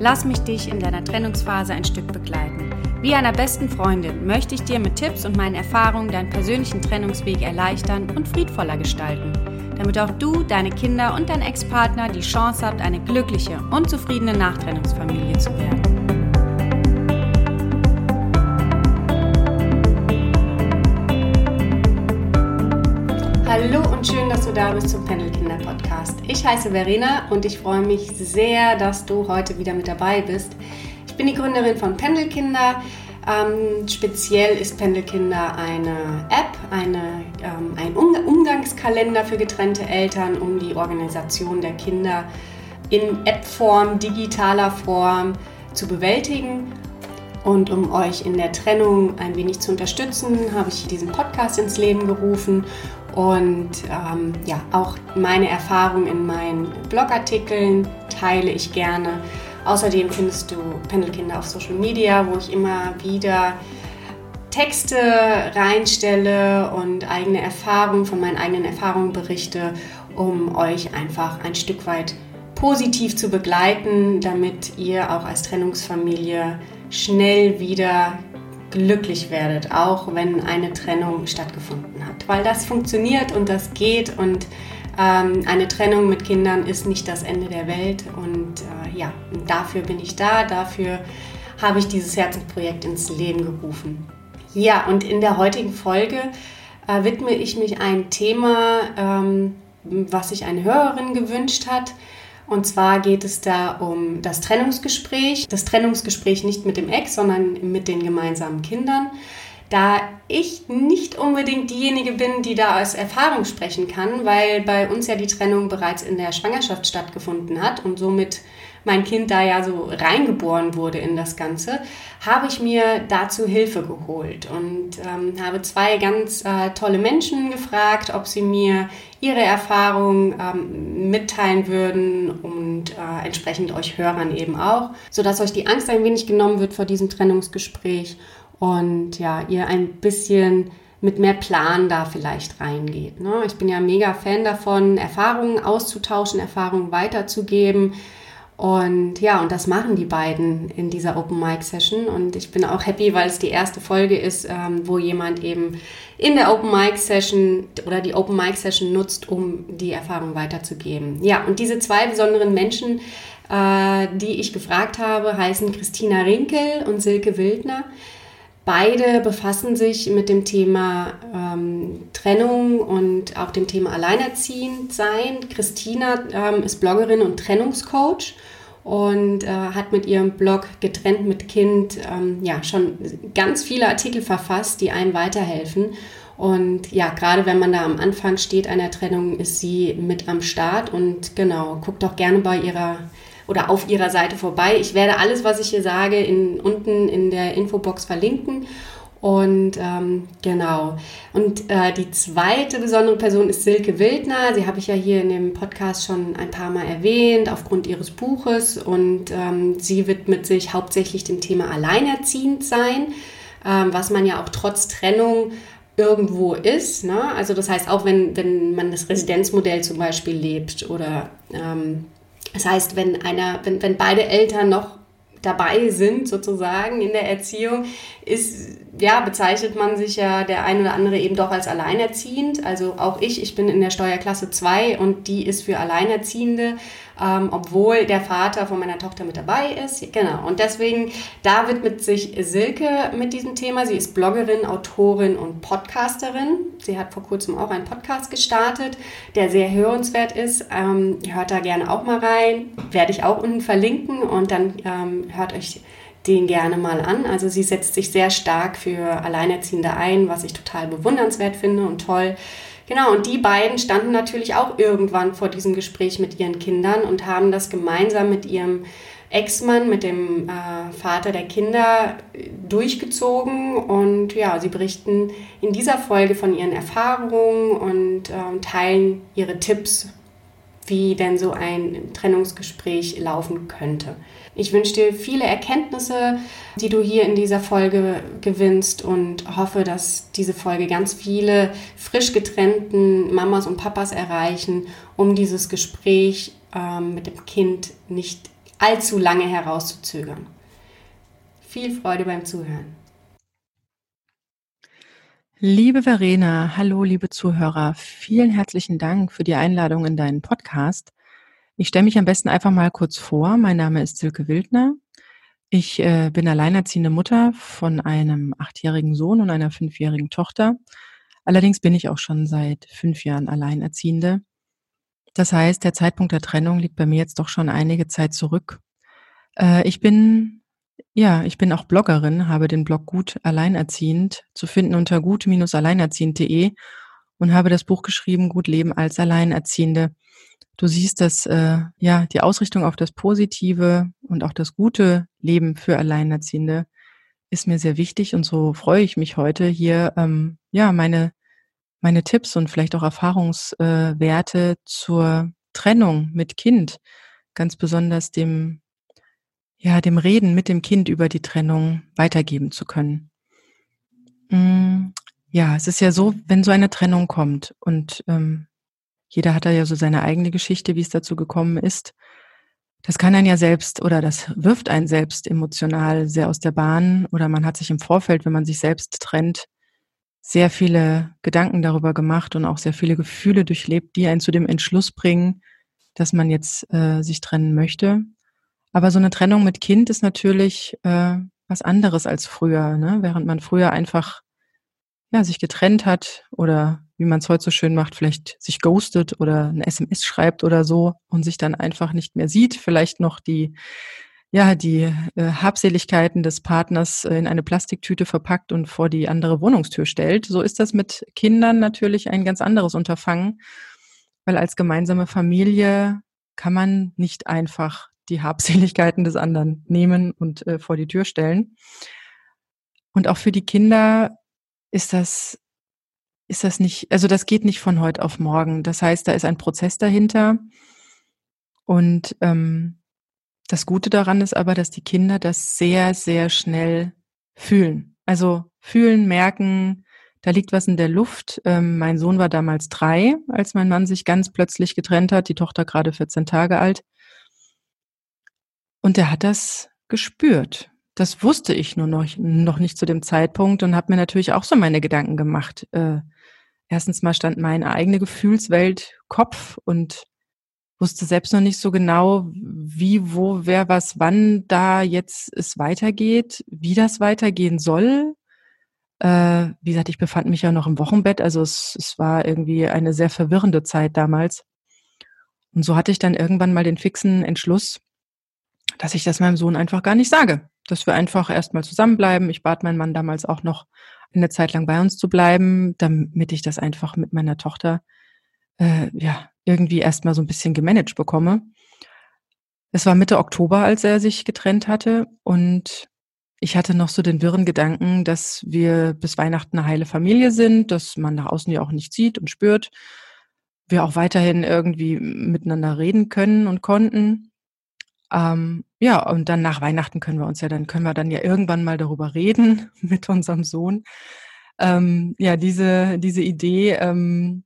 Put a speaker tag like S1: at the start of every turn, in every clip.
S1: Lass mich dich in deiner Trennungsphase ein Stück begleiten. Wie einer besten Freundin möchte ich dir mit Tipps und meinen Erfahrungen deinen persönlichen Trennungsweg erleichtern und friedvoller gestalten, damit auch du, deine Kinder und dein Ex-Partner die Chance habt, eine glückliche und zufriedene Nachtrennungsfamilie zu werden. Hallo und schön, dass du da bist zum Pendelkinder Podcast. Ich heiße Verena und ich freue mich sehr, dass du heute wieder mit dabei bist. Ich bin die Gründerin von Pendelkinder. Ähm, speziell ist Pendelkinder eine App, eine, ähm, ein um Umgangskalender für getrennte Eltern, um die Organisation der Kinder in App-Form, digitaler Form zu bewältigen. Und um euch in der Trennung ein wenig zu unterstützen, habe ich diesen Podcast ins Leben gerufen und ähm, ja, auch meine Erfahrungen in meinen Blogartikeln teile ich gerne. Außerdem findest du Pendelkinder auf Social Media, wo ich immer wieder Texte reinstelle und eigene Erfahrungen von meinen eigenen Erfahrungen berichte, um euch einfach ein Stück weit positiv zu begleiten, damit ihr auch als Trennungsfamilie schnell wieder glücklich werdet, auch wenn eine Trennung stattgefunden hat. Weil das funktioniert und das geht und ähm, eine Trennung mit Kindern ist nicht das Ende der Welt. Und äh, ja, dafür bin ich da, dafür habe ich dieses Herzensprojekt ins Leben gerufen. Ja, und in der heutigen Folge äh, widme ich mich einem Thema, ähm, was sich eine Hörerin gewünscht hat. Und zwar geht es da um das Trennungsgespräch. Das Trennungsgespräch nicht mit dem Ex, sondern mit den gemeinsamen Kindern. Da ich nicht unbedingt diejenige bin, die da aus Erfahrung sprechen kann, weil bei uns ja die Trennung bereits in der Schwangerschaft stattgefunden hat und somit mein Kind da ja so reingeboren wurde in das Ganze, habe ich mir dazu Hilfe geholt und ähm, habe zwei ganz äh, tolle Menschen gefragt, ob sie mir ihre Erfahrungen ähm, mitteilen würden und äh, entsprechend euch Hörern eben auch, sodass euch die Angst ein wenig genommen wird vor diesem Trennungsgespräch und ja, ihr ein bisschen mit mehr Plan da vielleicht reingeht. Ne? Ich bin ja mega Fan davon, Erfahrungen auszutauschen, Erfahrungen weiterzugeben. Und ja, und das machen die beiden in dieser Open Mic Session. Und ich bin auch happy, weil es die erste Folge ist, ähm, wo jemand eben in der Open Mic Session oder die Open Mic Session nutzt, um die Erfahrung weiterzugeben. Ja, und diese zwei besonderen Menschen, äh, die ich gefragt habe, heißen Christina Rinkel und Silke Wildner. Beide befassen sich mit dem Thema ähm, Trennung und auch dem Thema Alleinerziehend sein. Christina ähm, ist Bloggerin und Trennungscoach und äh, hat mit ihrem Blog Getrennt mit Kind ähm, ja schon ganz viele Artikel verfasst, die einem weiterhelfen. Und ja, gerade wenn man da am Anfang steht einer Trennung, ist sie mit am Start und genau, guckt doch gerne bei ihrer oder auf ihrer Seite vorbei. Ich werde alles, was ich hier sage, in, unten in der Infobox verlinken. Und ähm, genau. Und äh, die zweite besondere Person ist Silke Wildner. Sie habe ich ja hier in dem Podcast schon ein paar Mal erwähnt, aufgrund ihres Buches. Und ähm, sie widmet sich hauptsächlich dem Thema Alleinerziehend sein, ähm, was man ja auch trotz Trennung irgendwo ist. Ne? Also das heißt, auch wenn, wenn man das Residenzmodell zum Beispiel lebt oder ähm, das heißt, wenn einer, wenn, wenn beide Eltern noch dabei sind, sozusagen in der Erziehung, ist, ja, bezeichnet man sich ja der ein oder andere eben doch als alleinerziehend. Also auch ich, ich bin in der Steuerklasse 2 und die ist für Alleinerziehende ähm, obwohl der Vater von meiner Tochter mit dabei ist. Genau. Und deswegen, da widmet sich Silke mit diesem Thema. Sie ist Bloggerin, Autorin und Podcasterin. Sie hat vor kurzem auch einen Podcast gestartet, der sehr hörenswert ist. Ähm, hört da gerne auch mal rein. Werde ich auch unten verlinken und dann ähm, hört euch den gerne mal an. Also sie setzt sich sehr stark für Alleinerziehende ein, was ich total bewundernswert finde und toll. Genau, und die beiden standen natürlich auch irgendwann vor diesem Gespräch mit ihren Kindern und haben das gemeinsam mit ihrem Ex-Mann, mit dem äh, Vater der Kinder durchgezogen. Und ja, sie berichten in dieser Folge von ihren Erfahrungen und äh, teilen ihre Tipps, wie denn so ein Trennungsgespräch laufen könnte. Ich wünsche dir viele Erkenntnisse, die du hier in dieser Folge gewinnst und hoffe, dass diese Folge ganz viele frisch getrennten Mamas und Papas erreichen, um dieses Gespräch ähm, mit dem Kind nicht allzu lange herauszuzögern. Viel Freude beim Zuhören.
S2: Liebe Verena, hallo liebe Zuhörer, vielen herzlichen Dank für die Einladung in deinen Podcast. Ich stelle mich am besten einfach mal kurz vor. Mein Name ist Silke Wildner. Ich äh, bin alleinerziehende Mutter von einem achtjährigen Sohn und einer fünfjährigen Tochter. Allerdings bin ich auch schon seit fünf Jahren Alleinerziehende. Das heißt, der Zeitpunkt der Trennung liegt bei mir jetzt doch schon einige Zeit zurück. Äh, ich bin, ja, ich bin auch Bloggerin, habe den Blog Gut Alleinerziehend zu finden unter gut-alleinerziehend.de und habe das Buch geschrieben, Gut Leben als Alleinerziehende du siehst, dass äh, ja die Ausrichtung auf das positive und auch das gute Leben für Alleinerziehende ist mir sehr wichtig und so freue ich mich heute hier ähm, ja meine meine Tipps und vielleicht auch Erfahrungswerte zur Trennung mit Kind, ganz besonders dem ja dem Reden mit dem Kind über die Trennung weitergeben zu können. Mm, ja, es ist ja so, wenn so eine Trennung kommt und ähm, jeder hat da ja so seine eigene Geschichte, wie es dazu gekommen ist. Das kann einen ja selbst oder das wirft einen selbst emotional sehr aus der Bahn oder man hat sich im Vorfeld, wenn man sich selbst trennt, sehr viele Gedanken darüber gemacht und auch sehr viele Gefühle durchlebt, die einen zu dem Entschluss bringen, dass man jetzt äh, sich trennen möchte. Aber so eine Trennung mit Kind ist natürlich äh, was anderes als früher, ne? während man früher einfach ja, sich getrennt hat oder wie man es heute so schön macht, vielleicht sich ghostet oder ein SMS schreibt oder so und sich dann einfach nicht mehr sieht, vielleicht noch die ja, die äh, Habseligkeiten des Partners in eine Plastiktüte verpackt und vor die andere Wohnungstür stellt. So ist das mit Kindern natürlich ein ganz anderes Unterfangen, weil als gemeinsame Familie kann man nicht einfach die Habseligkeiten des anderen nehmen und äh, vor die Tür stellen. Und auch für die Kinder ist das, ist das nicht, also das geht nicht von heute auf morgen. Das heißt, da ist ein Prozess dahinter. Und ähm, das Gute daran ist aber, dass die Kinder das sehr, sehr schnell fühlen. Also fühlen, merken, da liegt was in der Luft. Ähm, mein Sohn war damals drei, als mein Mann sich ganz plötzlich getrennt hat, die Tochter gerade 14 Tage alt. Und er hat das gespürt. Das wusste ich nur noch, noch nicht zu dem Zeitpunkt und habe mir natürlich auch so meine Gedanken gemacht. Äh, erstens mal stand meine eigene Gefühlswelt Kopf und wusste selbst noch nicht so genau, wie, wo, wer, was, wann da jetzt es weitergeht, wie das weitergehen soll. Äh, wie gesagt, ich befand mich ja noch im Wochenbett, also es, es war irgendwie eine sehr verwirrende Zeit damals. Und so hatte ich dann irgendwann mal den fixen Entschluss, dass ich das meinem Sohn einfach gar nicht sage dass wir einfach erstmal zusammenbleiben. Ich bat meinen Mann damals auch noch eine Zeit lang bei uns zu bleiben, damit ich das einfach mit meiner Tochter äh, ja irgendwie erstmal so ein bisschen gemanagt bekomme. Es war Mitte Oktober, als er sich getrennt hatte und ich hatte noch so den wirren Gedanken, dass wir bis Weihnachten eine heile Familie sind, dass man nach außen ja auch nicht sieht und spürt, wir auch weiterhin irgendwie miteinander reden können und konnten. Ähm, ja, und dann nach Weihnachten können wir uns ja dann, können wir dann ja irgendwann mal darüber reden mit unserem Sohn. Ähm, ja, diese, diese Idee, ähm,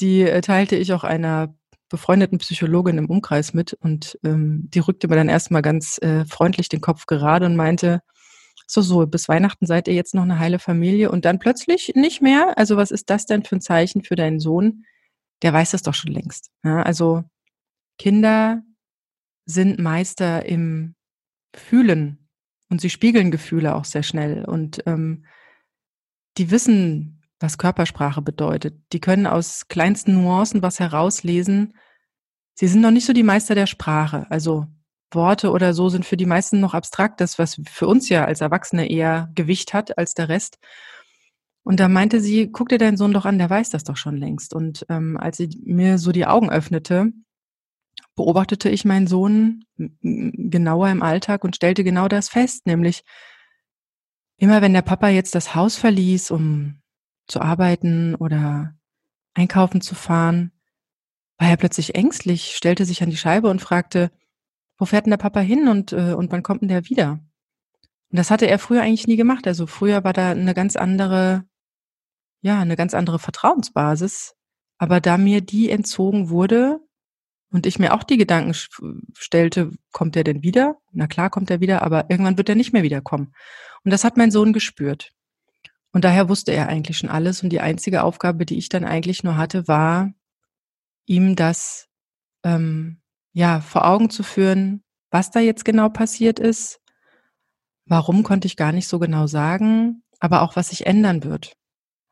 S2: die äh, teilte ich auch einer befreundeten Psychologin im Umkreis mit und ähm, die rückte mir dann erstmal ganz äh, freundlich den Kopf gerade und meinte, so, so, bis Weihnachten seid ihr jetzt noch eine heile Familie und dann plötzlich nicht mehr? Also was ist das denn für ein Zeichen für deinen Sohn? Der weiß das doch schon längst. Ja, also Kinder sind Meister im Fühlen und sie spiegeln Gefühle auch sehr schnell und ähm, die wissen, was Körpersprache bedeutet. Die können aus kleinsten Nuancen was herauslesen. Sie sind noch nicht so die Meister der Sprache. Also Worte oder so sind für die meisten noch abstrakt, das, was für uns ja als Erwachsene eher Gewicht hat als der Rest. Und da meinte sie, guck dir deinen Sohn doch an, der weiß das doch schon längst. Und ähm, als sie mir so die Augen öffnete, beobachtete ich meinen Sohn genauer im Alltag und stellte genau das fest, nämlich immer wenn der Papa jetzt das Haus verließ, um zu arbeiten oder einkaufen zu fahren, war er plötzlich ängstlich, stellte sich an die Scheibe und fragte, wo fährt denn der Papa hin und, äh, und wann kommt denn der wieder? Und das hatte er früher eigentlich nie gemacht. Also früher war da eine ganz andere, ja, eine ganz andere Vertrauensbasis. Aber da mir die entzogen wurde und ich mir auch die Gedanken stellte, kommt er denn wieder? Na klar kommt er wieder, aber irgendwann wird er nicht mehr wiederkommen. Und das hat mein Sohn gespürt. Und daher wusste er eigentlich schon alles. Und die einzige Aufgabe, die ich dann eigentlich nur hatte, war, ihm das ähm, ja vor Augen zu führen, was da jetzt genau passiert ist. Warum konnte ich gar nicht so genau sagen, aber auch was sich ändern wird.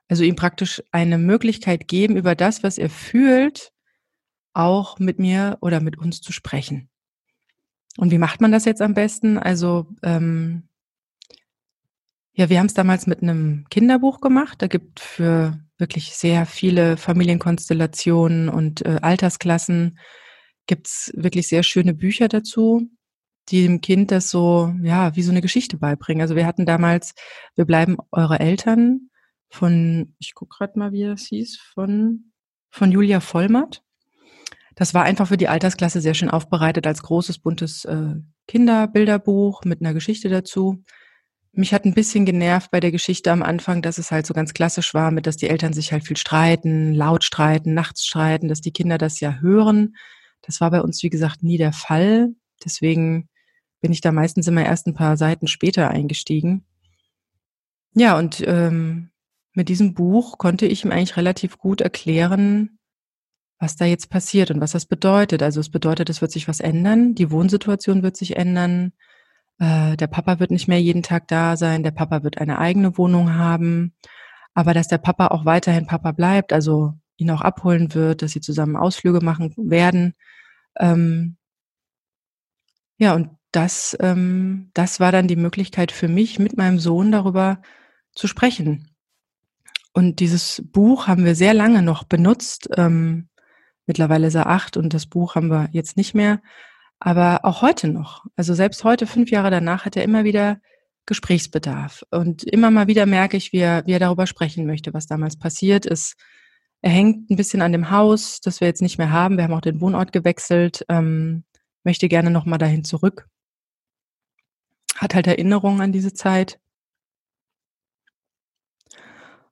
S2: Also ihm praktisch eine Möglichkeit geben, über das, was er fühlt, auch mit mir oder mit uns zu sprechen. Und wie macht man das jetzt am besten? Also ähm, ja, wir haben es damals mit einem Kinderbuch gemacht. Da gibt für wirklich sehr viele Familienkonstellationen und äh, Altersklassen gibt's wirklich sehr schöne Bücher dazu, die dem Kind das so, ja, wie so eine Geschichte beibringen. Also wir hatten damals, wir bleiben eure Eltern von, ich guck gerade mal, wie das hieß, von, von Julia Vollmatt. Das war einfach für die Altersklasse sehr schön aufbereitet als großes, buntes äh, Kinderbilderbuch mit einer Geschichte dazu. Mich hat ein bisschen genervt bei der Geschichte am Anfang, dass es halt so ganz klassisch war, mit dass die Eltern sich halt viel streiten, laut streiten, nachts streiten, dass die Kinder das ja hören. Das war bei uns, wie gesagt, nie der Fall. Deswegen bin ich da meistens immer erst ein paar Seiten später eingestiegen. Ja, und ähm, mit diesem Buch konnte ich ihm eigentlich relativ gut erklären, was da jetzt passiert und was das bedeutet. Also es bedeutet, es wird sich was ändern, die Wohnsituation wird sich ändern, äh, der Papa wird nicht mehr jeden Tag da sein, der Papa wird eine eigene Wohnung haben, aber dass der Papa auch weiterhin Papa bleibt, also ihn auch abholen wird, dass sie zusammen Ausflüge machen werden. Ähm, ja, und das, ähm, das war dann die Möglichkeit für mich, mit meinem Sohn darüber zu sprechen. Und dieses Buch haben wir sehr lange noch benutzt. Ähm, mittlerweile ist er acht und das Buch haben wir jetzt nicht mehr. Aber auch heute noch, also selbst heute, fünf Jahre danach, hat er immer wieder Gesprächsbedarf. Und immer mal wieder merke ich, wie er, wie er darüber sprechen möchte, was damals passiert ist. Er hängt ein bisschen an dem Haus, das wir jetzt nicht mehr haben. Wir haben auch den Wohnort gewechselt, ähm, möchte gerne nochmal dahin zurück. Hat halt Erinnerungen an diese Zeit.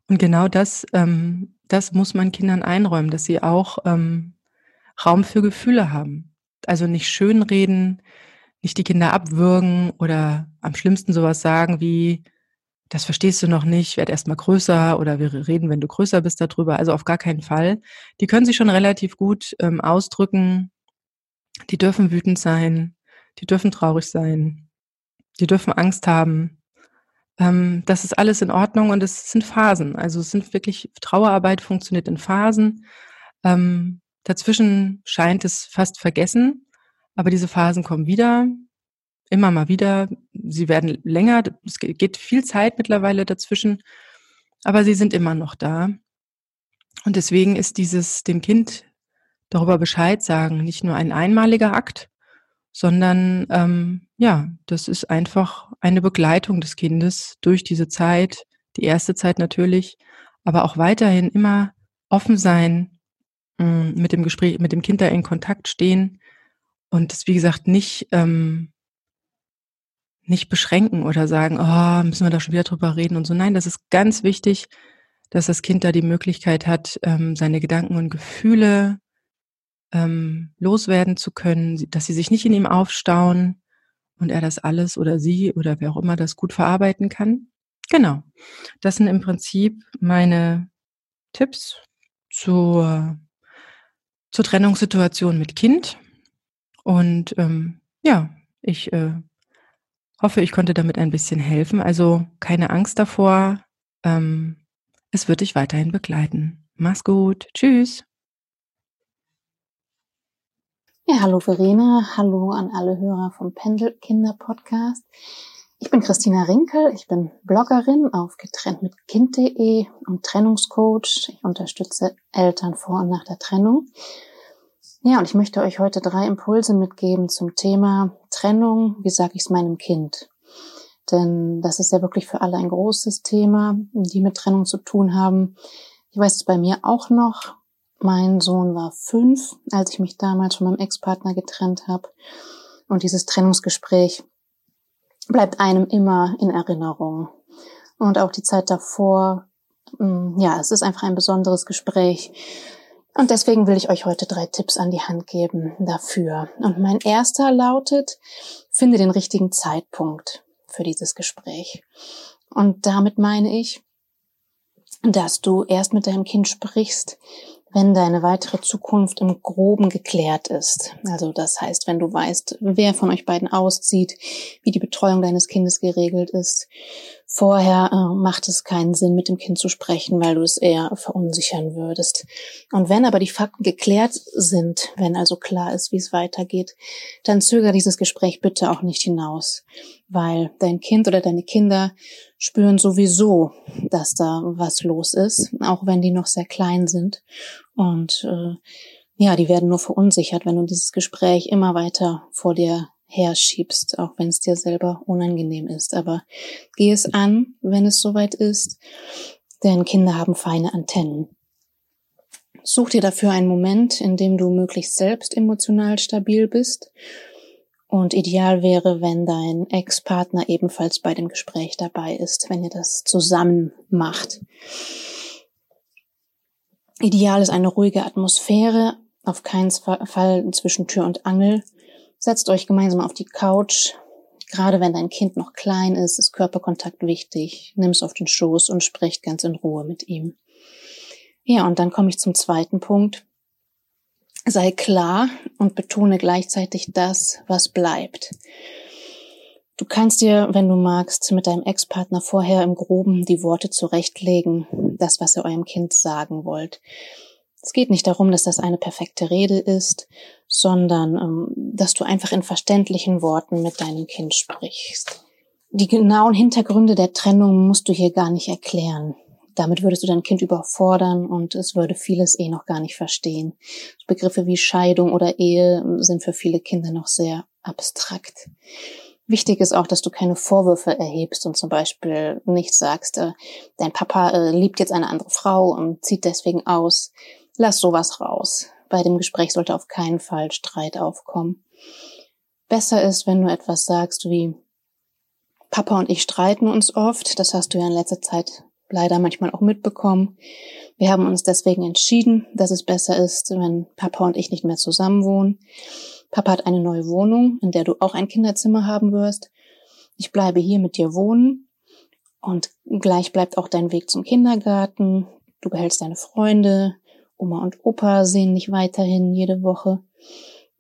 S2: Und genau das, ähm, das muss man Kindern einräumen, dass sie auch ähm, Raum für Gefühle haben. Also nicht schönreden, nicht die Kinder abwürgen oder am schlimmsten sowas sagen wie, das verstehst du noch nicht, werd erst mal größer oder wir reden, wenn du größer bist darüber. Also auf gar keinen Fall. Die können sich schon relativ gut ähm, ausdrücken. Die dürfen wütend sein, die dürfen traurig sein, die dürfen Angst haben. Ähm, das ist alles in Ordnung und es sind Phasen. Also es sind wirklich, Trauerarbeit funktioniert in Phasen. Ähm, Dazwischen scheint es fast vergessen, aber diese Phasen kommen wieder, immer mal wieder. Sie werden länger, es geht viel Zeit mittlerweile dazwischen, aber sie sind immer noch da. Und deswegen ist dieses dem Kind darüber Bescheid sagen nicht nur ein einmaliger Akt, sondern ähm, ja, das ist einfach eine Begleitung des Kindes durch diese Zeit, die erste Zeit natürlich, aber auch weiterhin immer offen sein, Mm, mit dem Gespräch, mit dem Kind da in Kontakt stehen und das, wie gesagt, nicht, ähm, nicht beschränken oder sagen, oh, müssen wir da schon wieder drüber reden und so. Nein, das ist ganz wichtig, dass das Kind da die Möglichkeit hat, ähm, seine Gedanken und Gefühle ähm, loswerden zu können, dass sie sich nicht in ihm aufstauen und er das alles oder sie oder wer auch immer das gut verarbeiten kann. Genau. Das sind im Prinzip meine Tipps zur zur Trennungssituation mit Kind. Und ähm, ja, ich äh, hoffe, ich konnte damit ein bisschen helfen. Also keine Angst davor. Ähm, es wird dich weiterhin begleiten. Mach's gut. Tschüss.
S3: Ja, hallo Verena, hallo an alle Hörer vom Pendelkinder Podcast. Ich bin Christina Rinkel, ich bin Bloggerin auf getrenntmitkind.de und Trennungscoach. Ich unterstütze Eltern vor und nach der Trennung. Ja, und ich möchte euch heute drei Impulse mitgeben zum Thema Trennung. Wie sage ich es meinem Kind? Denn das ist ja wirklich für alle ein großes Thema, die mit Trennung zu tun haben. Ich weiß es bei mir auch noch. Mein Sohn war fünf, als ich mich damals von meinem Ex-Partner getrennt habe. Und dieses Trennungsgespräch bleibt einem immer in Erinnerung. Und auch die Zeit davor, mm, ja, es ist einfach ein besonderes Gespräch. Und deswegen will ich euch heute drei Tipps an die Hand geben dafür. Und mein erster lautet, finde den richtigen Zeitpunkt für dieses Gespräch. Und damit meine ich, dass du erst mit deinem Kind sprichst, wenn deine weitere Zukunft im Groben geklärt ist. Also das heißt, wenn du weißt, wer von euch beiden auszieht, wie die Betreuung deines Kindes geregelt ist. Vorher äh, macht es keinen Sinn, mit dem Kind zu sprechen, weil du es eher verunsichern würdest. Und wenn aber die Fakten geklärt sind, wenn also klar ist, wie es weitergeht, dann zöger dieses Gespräch bitte auch nicht hinaus, weil dein Kind oder deine Kinder spüren sowieso, dass da was los ist, auch wenn die noch sehr klein sind. Und äh, ja, die werden nur verunsichert, wenn du dieses Gespräch immer weiter vor dir herschiebst, auch wenn es dir selber unangenehm ist. Aber geh es an, wenn es soweit ist, denn Kinder haben feine Antennen. Such dir dafür einen Moment, in dem du möglichst selbst emotional stabil bist und ideal wäre, wenn dein Ex-Partner ebenfalls bei dem Gespräch dabei ist, wenn ihr das zusammen macht. Ideal ist eine ruhige Atmosphäre, auf keinen Fall zwischen Tür und Angel. Setzt euch gemeinsam auf die Couch. Gerade wenn dein Kind noch klein ist, ist Körperkontakt wichtig. Nimm es auf den Schoß und sprecht ganz in Ruhe mit ihm. Ja, und dann komme ich zum zweiten Punkt sei klar und betone gleichzeitig das, was bleibt. Du kannst dir, wenn du magst, mit deinem Ex-Partner vorher im Groben die Worte zurechtlegen, das, was ihr eurem Kind sagen wollt. Es geht nicht darum, dass das eine perfekte Rede ist, sondern ähm, dass du einfach in verständlichen Worten mit deinem Kind sprichst. Die genauen Hintergründe der Trennung musst du hier gar nicht erklären damit würdest du dein Kind überfordern und es würde vieles eh noch gar nicht verstehen. Begriffe wie Scheidung oder Ehe sind für viele Kinder noch sehr abstrakt. Wichtig ist auch, dass du keine Vorwürfe erhebst und zum Beispiel nicht sagst, äh, dein Papa äh, liebt jetzt eine andere Frau und zieht deswegen aus. Lass sowas raus. Bei dem Gespräch sollte auf keinen Fall Streit aufkommen. Besser ist, wenn du etwas sagst wie, Papa und ich streiten uns oft, das hast du ja in letzter Zeit leider manchmal auch mitbekommen. Wir haben uns deswegen entschieden, dass es besser ist, wenn Papa und ich nicht mehr zusammen wohnen. Papa hat eine neue Wohnung, in der du auch ein Kinderzimmer haben wirst. Ich bleibe hier mit dir wohnen und gleich bleibt auch dein Weg zum Kindergarten. Du behältst deine Freunde. Oma und Opa sehen dich weiterhin jede Woche.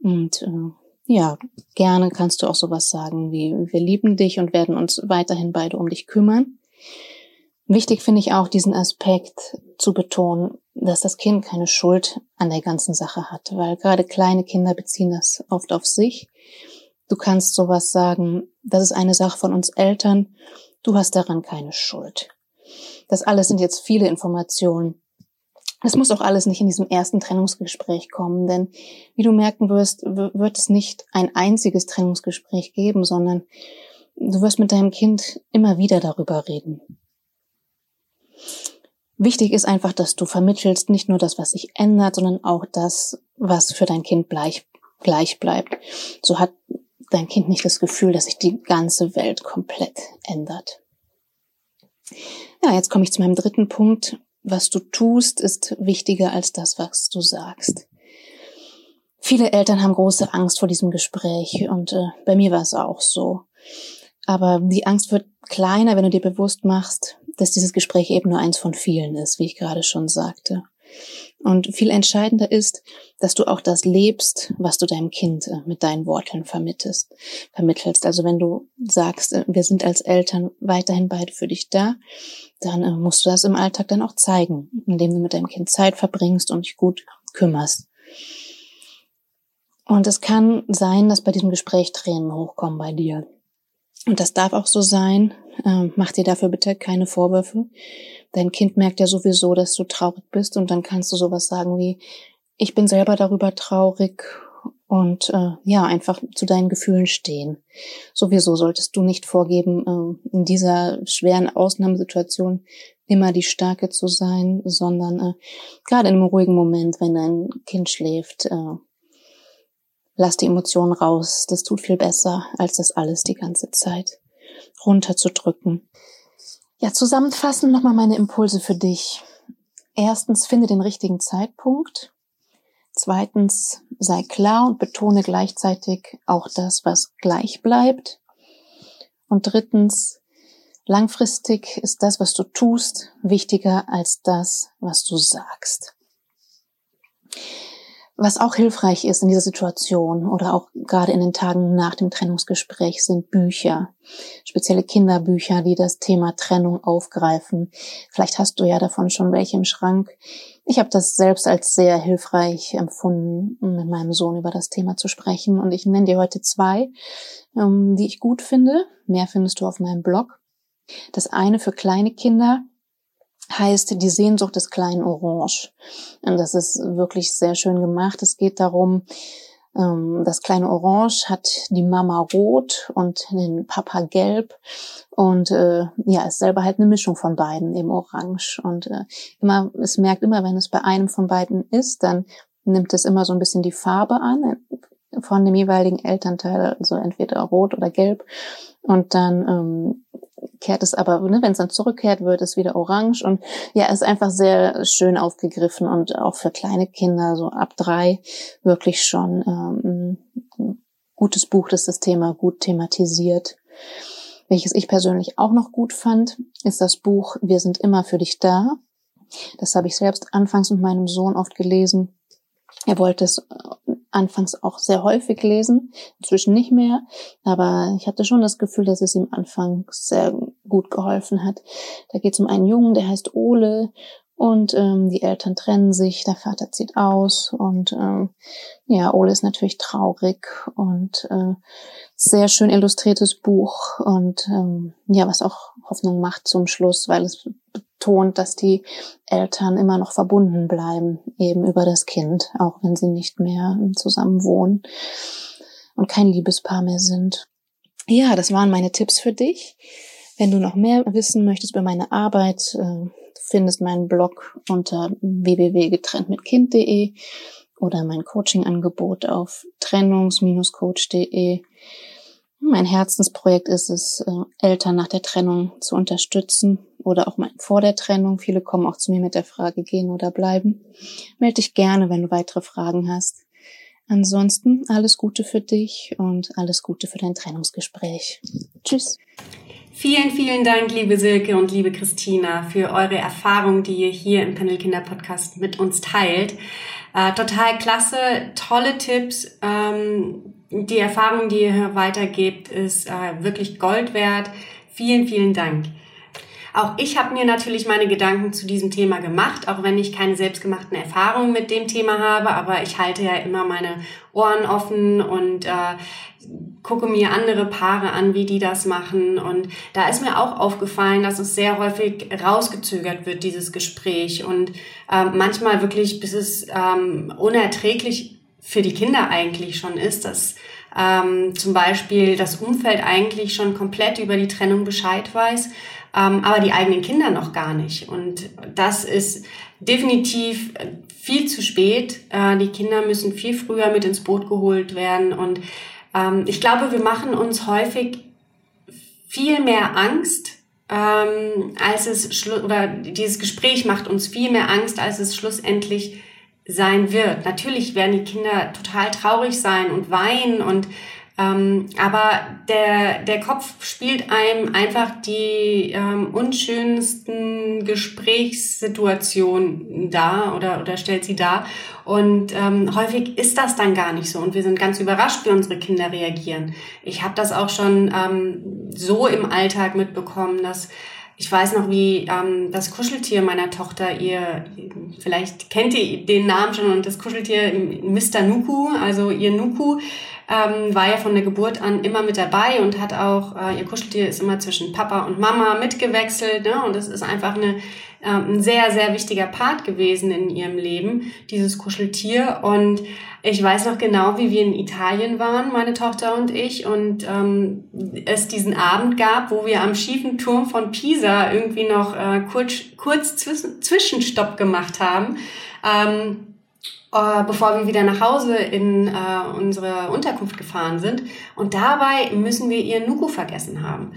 S3: Und äh, ja, gerne kannst du auch sowas sagen wie, wir lieben dich und werden uns weiterhin beide um dich kümmern. Wichtig finde ich auch diesen Aspekt zu betonen, dass das Kind keine Schuld an der ganzen Sache hat, weil gerade kleine Kinder beziehen das oft auf sich. Du kannst sowas sagen, das ist eine Sache von uns Eltern, du hast daran keine Schuld. Das alles sind jetzt viele Informationen. Es muss auch alles nicht in diesem ersten Trennungsgespräch kommen, denn wie du merken wirst, wird es nicht ein einziges Trennungsgespräch geben, sondern du wirst mit deinem Kind immer wieder darüber reden. Wichtig ist einfach, dass du vermittelst nicht nur das, was sich ändert, sondern auch das, was für dein Kind gleich, gleich bleibt. So hat dein Kind nicht das Gefühl, dass sich die ganze Welt komplett ändert. Ja, jetzt komme ich zu meinem dritten Punkt. Was du tust, ist wichtiger als das, was du sagst. Viele Eltern haben große Angst vor diesem Gespräch und äh, bei mir war es auch so. Aber die Angst wird kleiner, wenn du dir bewusst machst, dass dieses Gespräch eben nur eins von vielen ist, wie ich gerade schon sagte. Und viel entscheidender ist, dass du auch das lebst, was du deinem Kind äh, mit deinen Worten vermittelst. vermittelst. Also wenn du sagst, äh, wir sind als Eltern weiterhin beide für dich da, dann äh, musst du das im Alltag dann auch zeigen, indem du mit deinem Kind Zeit verbringst und dich gut kümmerst. Und es kann sein, dass bei diesem Gespräch Tränen hochkommen bei dir. Und das darf auch so sein. Ähm, mach dir dafür bitte keine Vorwürfe. Dein Kind merkt ja sowieso, dass du traurig bist und dann kannst du sowas sagen wie, ich bin selber darüber traurig und äh, ja, einfach zu deinen Gefühlen stehen. Sowieso solltest du nicht vorgeben, äh, in dieser schweren Ausnahmesituation immer die Starke zu sein, sondern äh, gerade in einem ruhigen Moment, wenn dein Kind schläft, äh, lass die Emotionen raus. Das tut viel besser, als das alles die ganze Zeit runterzudrücken. Ja, zusammenfassend nochmal meine Impulse für dich. Erstens, finde den richtigen Zeitpunkt. Zweitens, sei klar und betone gleichzeitig auch das, was gleich bleibt. Und drittens, langfristig ist das, was du tust, wichtiger als das, was du sagst. Was auch hilfreich ist in dieser Situation oder auch gerade in den Tagen nach dem Trennungsgespräch sind Bücher, spezielle Kinderbücher, die das Thema Trennung aufgreifen. Vielleicht hast du ja davon schon welche im Schrank. Ich habe das selbst als sehr hilfreich empfunden, mit meinem Sohn über das Thema zu sprechen. Und ich nenne dir heute zwei, ähm, die ich gut finde. Mehr findest du auf meinem Blog. Das eine für kleine Kinder heißt Die Sehnsucht des kleinen Orange. Und das ist wirklich sehr schön gemacht. Es geht darum, ähm, das kleine Orange hat die Mama rot und den Papa gelb und äh, ja, ist selber halt eine Mischung von beiden, eben orange. Und äh, immer, es merkt immer, wenn es bei einem von beiden ist, dann nimmt es immer so ein bisschen die Farbe an von dem jeweiligen Elternteil, also entweder rot oder gelb. Und dann ähm, kehrt es aber, ne, wenn es dann zurückkehrt, wird es wieder orange und ja, ist einfach sehr schön aufgegriffen und auch für kleine Kinder, so ab drei, wirklich schon ähm, ein gutes Buch, das das Thema gut thematisiert. Welches ich persönlich auch noch gut fand, ist das Buch Wir sind immer für dich da. Das habe ich selbst anfangs mit meinem Sohn oft gelesen. Er wollte es anfangs auch sehr häufig lesen, inzwischen nicht mehr, aber ich hatte schon das Gefühl, dass es ihm anfangs sehr gut geholfen hat. Da geht es um einen Jungen, der heißt Ole und ähm, die Eltern trennen sich, der Vater zieht aus und ähm, ja, Ole ist natürlich traurig und äh, sehr schön illustriertes Buch und ähm, ja, was auch Hoffnung macht zum Schluss, weil es betont, dass die Eltern immer noch verbunden bleiben, eben über das Kind, auch wenn sie nicht mehr zusammen wohnen und kein Liebespaar mehr sind. Ja, das waren meine Tipps für dich. Wenn du noch mehr wissen möchtest über meine Arbeit, äh, findest meinen Blog unter www.getrenntmitkind.de oder mein Coaching-Angebot auf trennungs-coach.de. Mein Herzensprojekt ist es, äh, Eltern nach der Trennung zu unterstützen oder auch mal vor der Trennung. Viele kommen auch zu mir mit der Frage, gehen oder bleiben. Melde dich gerne, wenn du weitere Fragen hast. Ansonsten alles Gute für dich und alles Gute für dein Trennungsgespräch. Tschüss.
S1: Vielen, vielen Dank, liebe Silke und liebe Christina, für eure Erfahrung, die ihr hier im Panel Kinder Podcast mit uns teilt. Äh, total klasse, tolle Tipps. Ähm, die Erfahrung, die ihr weitergebt, ist äh, wirklich Gold wert. Vielen, vielen Dank. Auch ich habe mir natürlich meine Gedanken zu diesem Thema gemacht, auch wenn ich keine selbstgemachten Erfahrungen mit dem Thema habe, aber ich halte ja immer meine Ohren offen und äh, gucke mir andere Paare an, wie die das machen. Und da ist mir auch aufgefallen, dass es sehr häufig rausgezögert wird, dieses Gespräch. Und äh, manchmal wirklich, bis es ähm, unerträglich für die Kinder eigentlich schon ist, dass ähm, zum Beispiel das Umfeld eigentlich schon komplett über die Trennung Bescheid weiß ähm, aber die eigenen Kinder noch gar nicht. Und das ist definitiv viel zu spät. Äh, die Kinder müssen viel früher mit ins Boot geholt werden. Und ähm, ich glaube, wir machen uns häufig viel mehr Angst, ähm, als es oder dieses Gespräch macht uns viel mehr Angst, als es schlussendlich sein wird. Natürlich werden die Kinder total traurig sein und weinen und ähm, aber der, der Kopf spielt einem einfach die ähm, unschönsten Gesprächssituationen dar oder, oder stellt sie dar. Und ähm, häufig ist das dann gar nicht so. Und wir sind ganz überrascht, wie unsere Kinder reagieren. Ich habe das auch schon ähm, so im Alltag mitbekommen, dass ich weiß noch, wie ähm, das Kuscheltier meiner Tochter, ihr, vielleicht kennt ihr den Namen schon, und das Kuscheltier Mr. Nuku, also ihr Nuku, ähm, war ja von der Geburt an immer mit dabei und hat auch, äh, ihr Kuscheltier ist immer zwischen Papa und Mama mitgewechselt. Ne? Und das ist einfach eine, äh, ein sehr, sehr wichtiger Part gewesen in ihrem Leben, dieses Kuscheltier. Und ich weiß noch genau, wie wir in Italien waren, meine Tochter und ich, und ähm, es diesen Abend gab, wo wir am schiefen Turm von Pisa irgendwie noch äh, kurz, kurz Zwischenstopp gemacht haben. Ähm, äh, bevor wir wieder nach Hause in äh, unsere Unterkunft gefahren sind. Und dabei müssen wir ihr Nuku vergessen haben.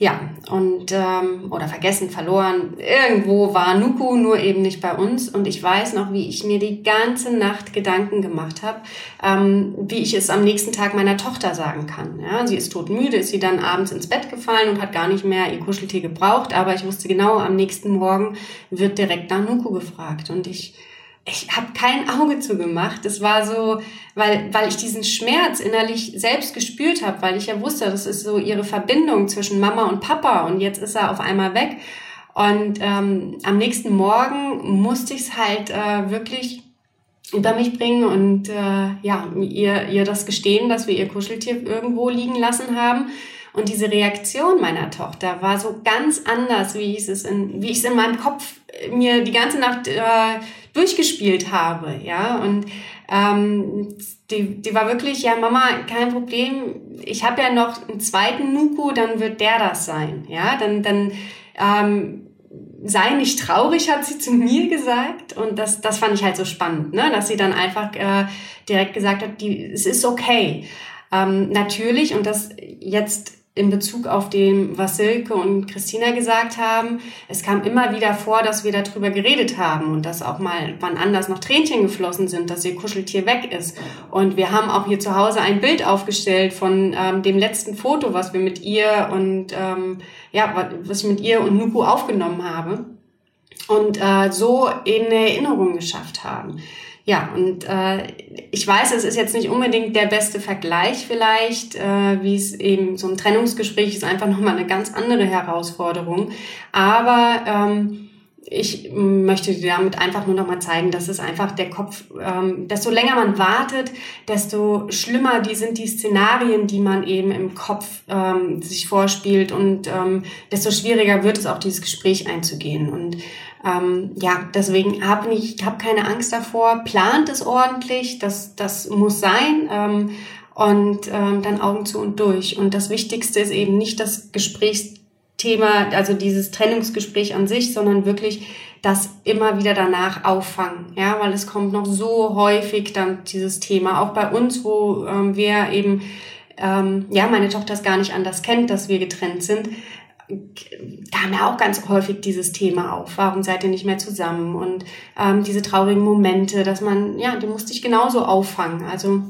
S1: Ja, und ähm, oder vergessen, verloren. Irgendwo war Nuku, nur eben nicht bei uns. Und ich weiß noch, wie ich mir die ganze Nacht Gedanken gemacht habe, ähm, wie ich es am nächsten Tag meiner Tochter sagen kann. Ja, sie ist todmüde, ist sie dann abends ins Bett gefallen und hat gar nicht mehr ihr Kuscheltier gebraucht. Aber ich wusste genau, am nächsten Morgen wird direkt nach Nuku gefragt. Und ich ich habe kein Auge zugemacht. Es war so, weil, weil ich diesen Schmerz innerlich selbst gespürt habe, weil ich ja wusste, das ist so ihre Verbindung zwischen Mama und Papa und jetzt ist er auf einmal weg. Und ähm, am nächsten Morgen musste ich es halt äh, wirklich über mich bringen und äh, ja, ihr, ihr das gestehen, dass wir ihr Kuscheltier irgendwo liegen lassen haben. Und diese Reaktion meiner Tochter war so ganz anders, wie ich es in, wie ich es in meinem Kopf mir die ganze Nacht äh, durchgespielt habe, ja. Und ähm, die, die war wirklich, ja, Mama, kein Problem. Ich habe ja noch einen zweiten Nuku, dann wird der das sein, ja. Dann, dann ähm, sei nicht traurig, hat sie zu mir gesagt. Und das, das fand ich halt so spannend, ne? dass sie dann einfach äh, direkt gesagt hat, die, es ist okay. Ähm, natürlich, und das jetzt in Bezug auf dem, was Silke und Christina gesagt haben. Es kam immer wieder vor, dass wir darüber geredet haben und dass auch mal wann anders noch Tränchen geflossen sind, dass ihr Kuscheltier weg ist. Und wir haben auch hier zu Hause ein Bild aufgestellt von ähm, dem letzten Foto, was wir mit ihr und ähm, ja, was ich mit ihr und Nuku aufgenommen habe und äh, so in Erinnerung geschafft haben. Ja, und äh, ich weiß, es ist jetzt nicht unbedingt der beste Vergleich vielleicht, äh, wie es eben so ein Trennungsgespräch ist, einfach nochmal eine ganz andere Herausforderung. Aber ähm, ich möchte dir damit einfach nur nochmal zeigen, dass es einfach der Kopf, ähm, desto länger man wartet, desto schlimmer die sind die Szenarien, die man eben im Kopf ähm, sich vorspielt und ähm, desto schwieriger wird es auch, dieses Gespräch einzugehen. Und ähm, ja, deswegen habe ich hab keine Angst davor. Plant es ordentlich, das, das muss sein. Ähm, und ähm, dann Augen zu und durch. Und das Wichtigste ist eben nicht das Gesprächsthema, also dieses Trennungsgespräch an sich, sondern wirklich das immer wieder danach auffangen. Ja, weil es kommt noch so häufig dann dieses Thema, auch bei uns, wo ähm, wir eben ähm, ja, meine Tochter es gar nicht anders kennt, dass wir getrennt sind, kam ja auch ganz häufig dieses Thema auf. Warum seid ihr nicht mehr zusammen? Und ähm, diese traurigen Momente, dass man, ja, du musst dich genauso auffangen. Also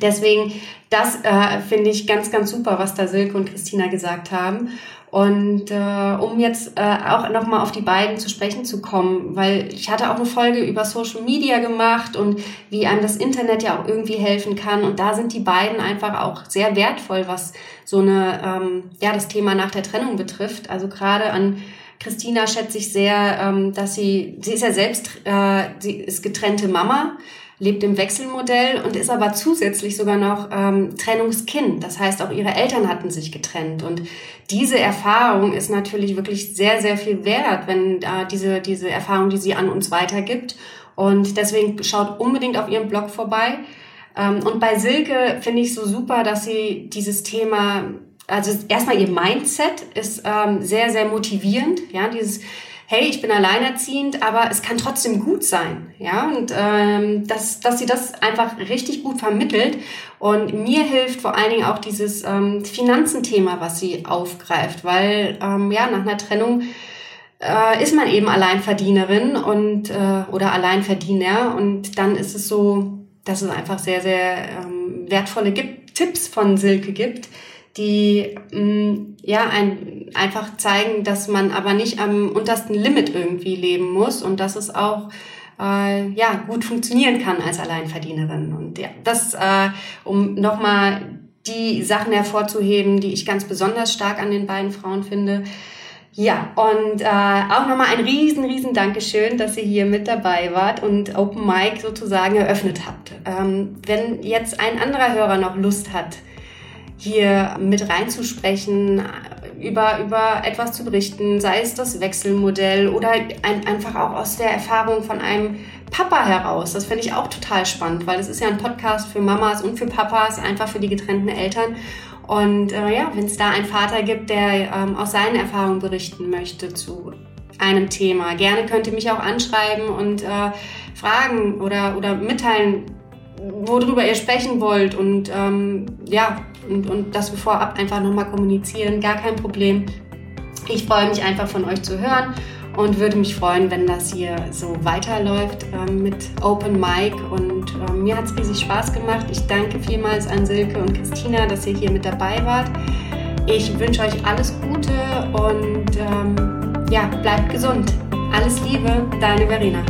S1: deswegen, das äh, finde ich ganz, ganz super, was da Silke und Christina gesagt haben. Und äh, um jetzt äh, auch nochmal auf die beiden zu sprechen zu kommen, weil ich hatte auch eine Folge über Social Media gemacht und wie einem das Internet ja auch irgendwie helfen kann. Und da sind die beiden einfach auch sehr wertvoll, was so eine, ähm, ja, das Thema nach der Trennung betrifft. Also gerade an Christina schätze ich sehr, ähm, dass sie, sie ist ja selbst, äh, sie ist getrennte Mama lebt im Wechselmodell und ist aber zusätzlich sogar noch ähm, Trennungskind. Das heißt, auch ihre Eltern hatten sich getrennt. Und diese Erfahrung ist natürlich wirklich sehr, sehr viel wert, wenn äh, diese, diese Erfahrung, die sie an uns weitergibt. Und deswegen schaut unbedingt auf ihrem Blog vorbei. Ähm, und bei Silke finde ich so super, dass sie dieses Thema, also erstmal ihr Mindset ist ähm, sehr, sehr motivierend. Ja, dieses hey, ich bin alleinerziehend, aber es kann trotzdem gut sein. Ja, und ähm, dass, dass sie das einfach richtig gut vermittelt. Und mir hilft vor allen Dingen auch dieses ähm, Finanzenthema, was sie aufgreift, weil ähm, ja, nach einer Trennung äh, ist man eben Alleinverdienerin und äh, oder Alleinverdiener und dann ist es so, dass es einfach sehr, sehr ähm, wertvolle Tipps von Silke gibt, die mh, mm, ja ein, einfach zeigen, dass man aber nicht am untersten Limit irgendwie leben muss und dass es auch äh, ja gut funktionieren kann als Alleinverdienerin. Und ja, das, äh, um nochmal die Sachen hervorzuheben, die ich ganz besonders stark an den beiden Frauen finde. Ja, und äh, auch nochmal ein riesen, riesen Dankeschön, dass ihr hier mit dabei wart und Open Mic sozusagen eröffnet habt. Ähm, wenn jetzt ein anderer Hörer noch Lust hat, hier mit reinzusprechen, über, über etwas zu berichten, sei es das Wechselmodell oder ein, einfach auch aus der Erfahrung von einem Papa heraus. Das finde ich auch total spannend, weil es ist ja ein Podcast für Mamas und für Papas, einfach für die getrennten Eltern. Und äh, ja, wenn es da einen Vater gibt, der ähm, aus seinen Erfahrungen berichten möchte zu einem Thema, gerne könnt ihr mich auch anschreiben und äh, fragen oder, oder mitteilen, worüber ihr sprechen wollt und ähm, ja, und, und dass wir vorab einfach nochmal kommunizieren, gar kein Problem. Ich freue mich einfach von euch zu hören und würde mich freuen, wenn das hier so weiterläuft ähm, mit Open Mic und ähm, mir hat es riesig Spaß gemacht. Ich danke vielmals an Silke und Christina, dass ihr hier mit dabei wart. Ich wünsche euch alles Gute und ähm, ja, bleibt gesund. Alles Liebe, deine Verena.